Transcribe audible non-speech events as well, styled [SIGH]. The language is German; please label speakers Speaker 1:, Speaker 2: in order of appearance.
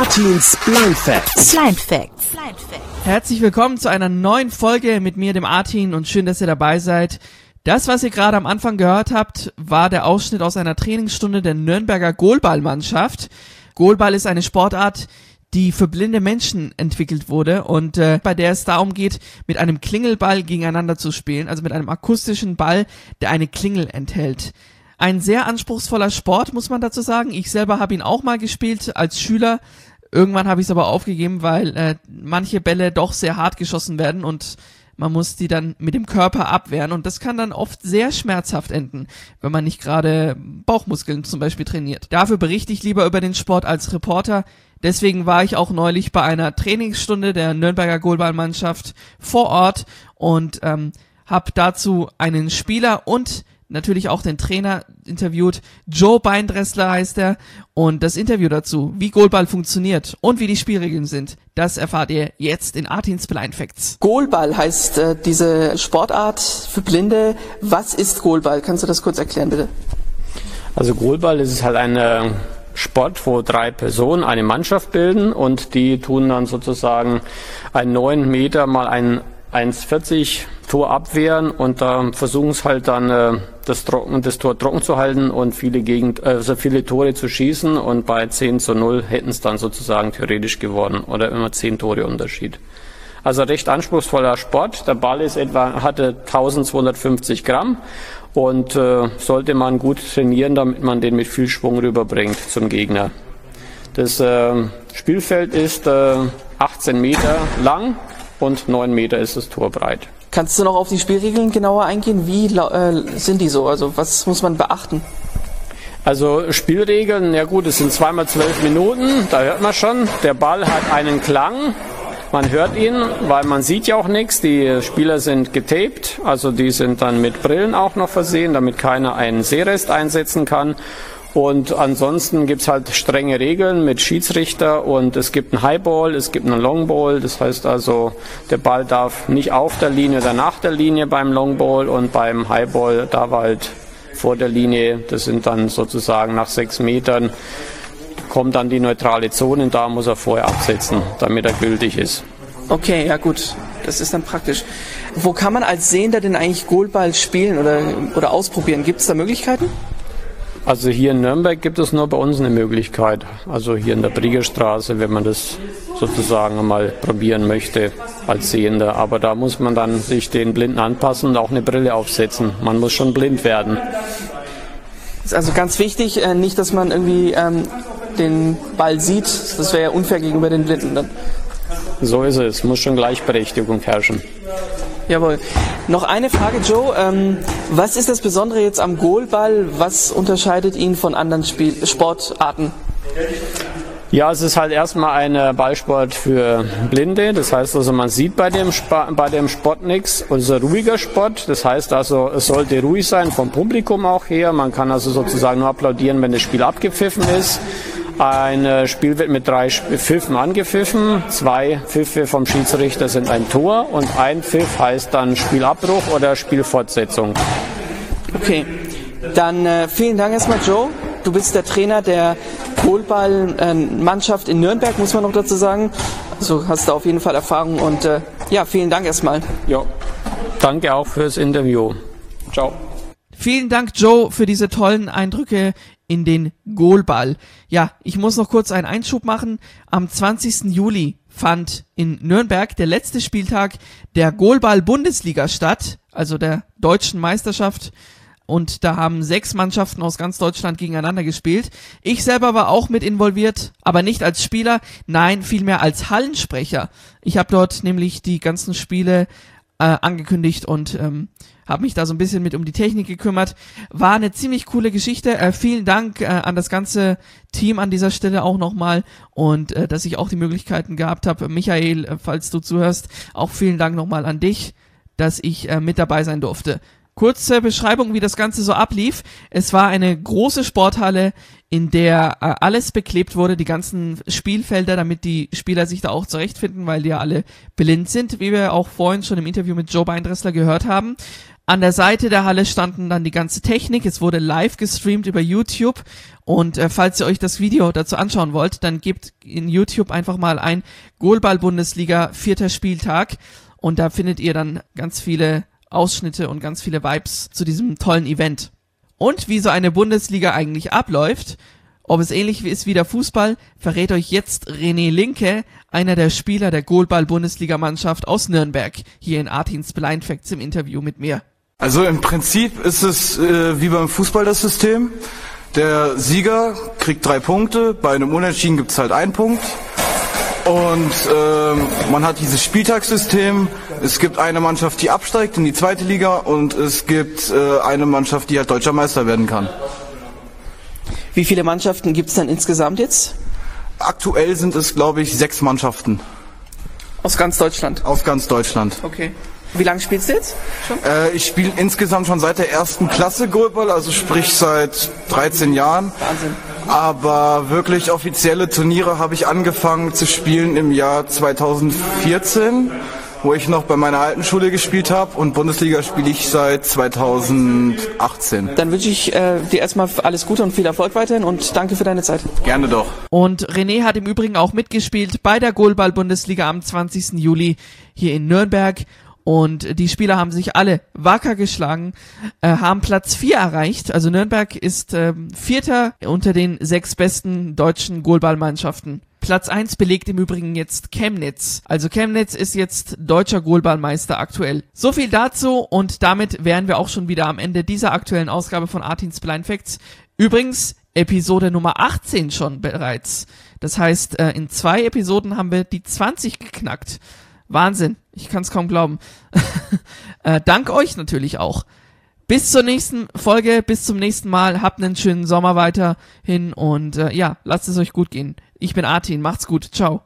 Speaker 1: Artins Blind Facts.
Speaker 2: Blind Facts.
Speaker 3: Herzlich willkommen zu einer neuen Folge mit mir, dem Artin, und schön, dass ihr dabei seid. Das, was ihr gerade am Anfang gehört habt, war der Ausschnitt aus einer Trainingsstunde der Nürnberger Goalballmannschaft. Goalball ist eine Sportart, die für blinde Menschen entwickelt wurde und äh, bei der es darum geht, mit einem Klingelball gegeneinander zu spielen, also mit einem akustischen Ball, der eine Klingel enthält. Ein sehr anspruchsvoller Sport, muss man dazu sagen. Ich selber habe ihn auch mal gespielt als Schüler. Irgendwann habe ich es aber aufgegeben, weil äh, manche Bälle doch sehr hart geschossen werden und man muss die dann mit dem Körper abwehren und das kann dann oft sehr schmerzhaft enden, wenn man nicht gerade Bauchmuskeln zum Beispiel trainiert. Dafür berichte ich lieber über den Sport als Reporter. Deswegen war ich auch neulich bei einer Trainingsstunde der Nürnberger Goalballmannschaft vor Ort und ähm, habe dazu einen Spieler und natürlich auch den Trainer interviewt. Joe Beindressler heißt er. Und das Interview dazu, wie Goalball funktioniert und wie die Spielregeln sind, das erfahrt ihr jetzt in Artins Blind Facts.
Speaker 4: Goalball heißt äh, diese Sportart für Blinde. Was ist Goalball? Kannst du das kurz erklären, bitte?
Speaker 5: Also Goalball ist halt ein äh, Sport, wo drei Personen eine Mannschaft bilden und die tun dann sozusagen einen 9 Meter mal ein 1,40 Tor abwehren und da versuchen es halt dann äh, das, trocken, das Tor trocken zu halten und viele Gegend, also viele Tore zu schießen und bei 10 zu 0 hätten es dann sozusagen theoretisch gewonnen oder immer 10 Tore Unterschied. Also recht anspruchsvoller Sport. Der Ball ist etwa, hatte 1250 Gramm und äh, sollte man gut trainieren, damit man den mit viel Schwung rüberbringt zum Gegner. Das äh, Spielfeld ist äh, 18 Meter lang und 9 Meter ist das Tor breit.
Speaker 4: Kannst du noch auf die Spielregeln genauer eingehen? Wie äh, sind die so? Also was muss man beachten?
Speaker 5: Also Spielregeln, ja gut, es sind zweimal zwölf Minuten, da hört man schon, der Ball hat einen Klang, man hört ihn, weil man sieht ja auch nichts. Die Spieler sind getaped, also die sind dann mit Brillen auch noch versehen, damit keiner einen Sehrest einsetzen kann. Und ansonsten gibt's halt strenge Regeln mit Schiedsrichter und es gibt einen Highball, es gibt einen Longball. Das heißt also, der Ball darf nicht auf der Linie oder nach der Linie beim Longball und beim Highball darf halt vor der Linie, das sind dann sozusagen nach sechs Metern, kommt dann die neutrale Zone und da muss er vorher absetzen, damit er gültig ist.
Speaker 4: Okay, ja gut, das ist dann praktisch. Wo kann man als Sehender denn eigentlich Goalball spielen oder, oder ausprobieren? Gibt es da Möglichkeiten?
Speaker 5: Also hier in Nürnberg gibt es nur bei uns eine Möglichkeit. Also hier in der Briegerstraße, wenn man das sozusagen mal probieren möchte als Sehender. Aber da muss man dann sich den Blinden anpassen und auch eine Brille aufsetzen. Man muss schon blind werden.
Speaker 4: Ist also ganz wichtig, äh, nicht, dass man irgendwie ähm, den Ball sieht. Das wäre ja unfair gegenüber den Blinden dann.
Speaker 5: So ist es. Muss schon Gleichberechtigung herrschen.
Speaker 4: Jawohl. Noch eine Frage, Joe. Ähm, was ist das Besondere jetzt am Goalball? Was unterscheidet ihn von anderen Spiel Sportarten?
Speaker 5: Ja, es ist halt erstmal ein Ballsport für Blinde. Das heißt also, man sieht bei dem, Sp bei dem Sport nichts. Es ist ein ruhiger Sport. Das heißt also, es sollte ruhig sein vom Publikum auch her. Man kann also sozusagen nur applaudieren, wenn das Spiel abgepfiffen ist. Ein äh, Spiel wird mit drei Pfiffen angepfiffen. Zwei Pfiffe vom Schiedsrichter sind ein Tor und ein Pfiff heißt dann Spielabbruch oder Spielfortsetzung.
Speaker 4: Okay, dann äh, vielen Dank erstmal, Joe. Du bist der Trainer der Kohlball-Mannschaft in Nürnberg, muss man noch dazu sagen. Also hast du auf jeden Fall Erfahrung und äh, ja, vielen Dank erstmal.
Speaker 5: Ja, danke auch fürs Interview. Ciao.
Speaker 3: Vielen Dank, Joe, für diese tollen Eindrücke in den Goalball. Ja, ich muss noch kurz einen Einschub machen. Am 20. Juli fand in Nürnberg der letzte Spieltag der Goalball-Bundesliga statt, also der deutschen Meisterschaft. Und da haben sechs Mannschaften aus ganz Deutschland gegeneinander gespielt. Ich selber war auch mit involviert, aber nicht als Spieler, nein, vielmehr als Hallensprecher. Ich habe dort nämlich die ganzen Spiele äh, angekündigt und ähm, habe mich da so ein bisschen mit um die Technik gekümmert. War eine ziemlich coole Geschichte. Äh, vielen Dank äh, an das ganze Team an dieser Stelle auch nochmal und äh, dass ich auch die Möglichkeiten gehabt habe. Michael, äh, falls du zuhörst, auch vielen Dank nochmal an dich, dass ich äh, mit dabei sein durfte. Kurze Beschreibung, wie das Ganze so ablief. Es war eine große Sporthalle, in der äh, alles beklebt wurde, die ganzen Spielfelder, damit die Spieler sich da auch zurechtfinden, weil die ja alle blind sind, wie wir auch vorhin schon im Interview mit Joe Beindressler gehört haben. An der Seite der Halle standen dann die ganze Technik. Es wurde live gestreamt über YouTube. Und äh, falls ihr euch das Video dazu anschauen wollt, dann gebt in YouTube einfach mal ein Goalball-Bundesliga vierter Spieltag. Und da findet ihr dann ganz viele Ausschnitte und ganz viele Vibes zu diesem tollen Event. Und wie so eine Bundesliga eigentlich abläuft, ob es ähnlich ist wie der Fußball, verrät euch jetzt René Linke, einer der Spieler der Goalball-Bundesligamannschaft aus Nürnberg, hier in Artins Blind Facts im Interview mit mir.
Speaker 2: Also im Prinzip ist es äh, wie beim Fußball das System. Der Sieger kriegt drei Punkte, bei einem Unentschieden gibt es halt einen Punkt. Und äh, man hat dieses Spieltagssystem. Es gibt eine Mannschaft, die absteigt in die zweite Liga und es gibt äh, eine Mannschaft, die halt deutscher Meister werden kann.
Speaker 4: Wie viele Mannschaften gibt es dann insgesamt jetzt?
Speaker 2: Aktuell sind es, glaube ich, sechs Mannschaften
Speaker 4: Aus ganz Deutschland.
Speaker 2: aus ganz Deutschland.
Speaker 4: Okay. Wie lange spielst du jetzt? Schon?
Speaker 2: Äh, ich spiele insgesamt schon seit der ersten Klasse Goalball, also sprich seit 13 Jahren.
Speaker 4: Wahnsinn.
Speaker 2: Aber wirklich offizielle Turniere habe ich angefangen zu spielen im Jahr 2014, wo ich noch bei meiner alten Schule gespielt habe und Bundesliga spiele ich seit 2018.
Speaker 4: Dann wünsche ich äh, dir erstmal alles Gute und viel Erfolg weiterhin und danke für deine Zeit.
Speaker 2: Gerne doch.
Speaker 3: Und René hat im Übrigen auch mitgespielt bei der Goalball-Bundesliga am 20. Juli hier in Nürnberg. Und die Spieler haben sich alle wacker geschlagen, äh, haben Platz 4 erreicht. Also Nürnberg ist ähm, Vierter unter den sechs besten deutschen Goalballmannschaften. Platz 1 belegt im Übrigen jetzt Chemnitz. Also Chemnitz ist jetzt deutscher Goalballmeister aktuell. So viel dazu und damit wären wir auch schon wieder am Ende dieser aktuellen Ausgabe von Artins Blind Facts. Übrigens Episode Nummer 18 schon bereits. Das heißt, äh, in zwei Episoden haben wir die 20 geknackt. Wahnsinn. Ich kann es kaum glauben. [LAUGHS] äh, dank euch natürlich auch. Bis zur nächsten Folge, bis zum nächsten Mal. Habt einen schönen Sommer weiterhin und äh, ja, lasst es euch gut gehen. Ich bin Artin, macht's gut. Ciao.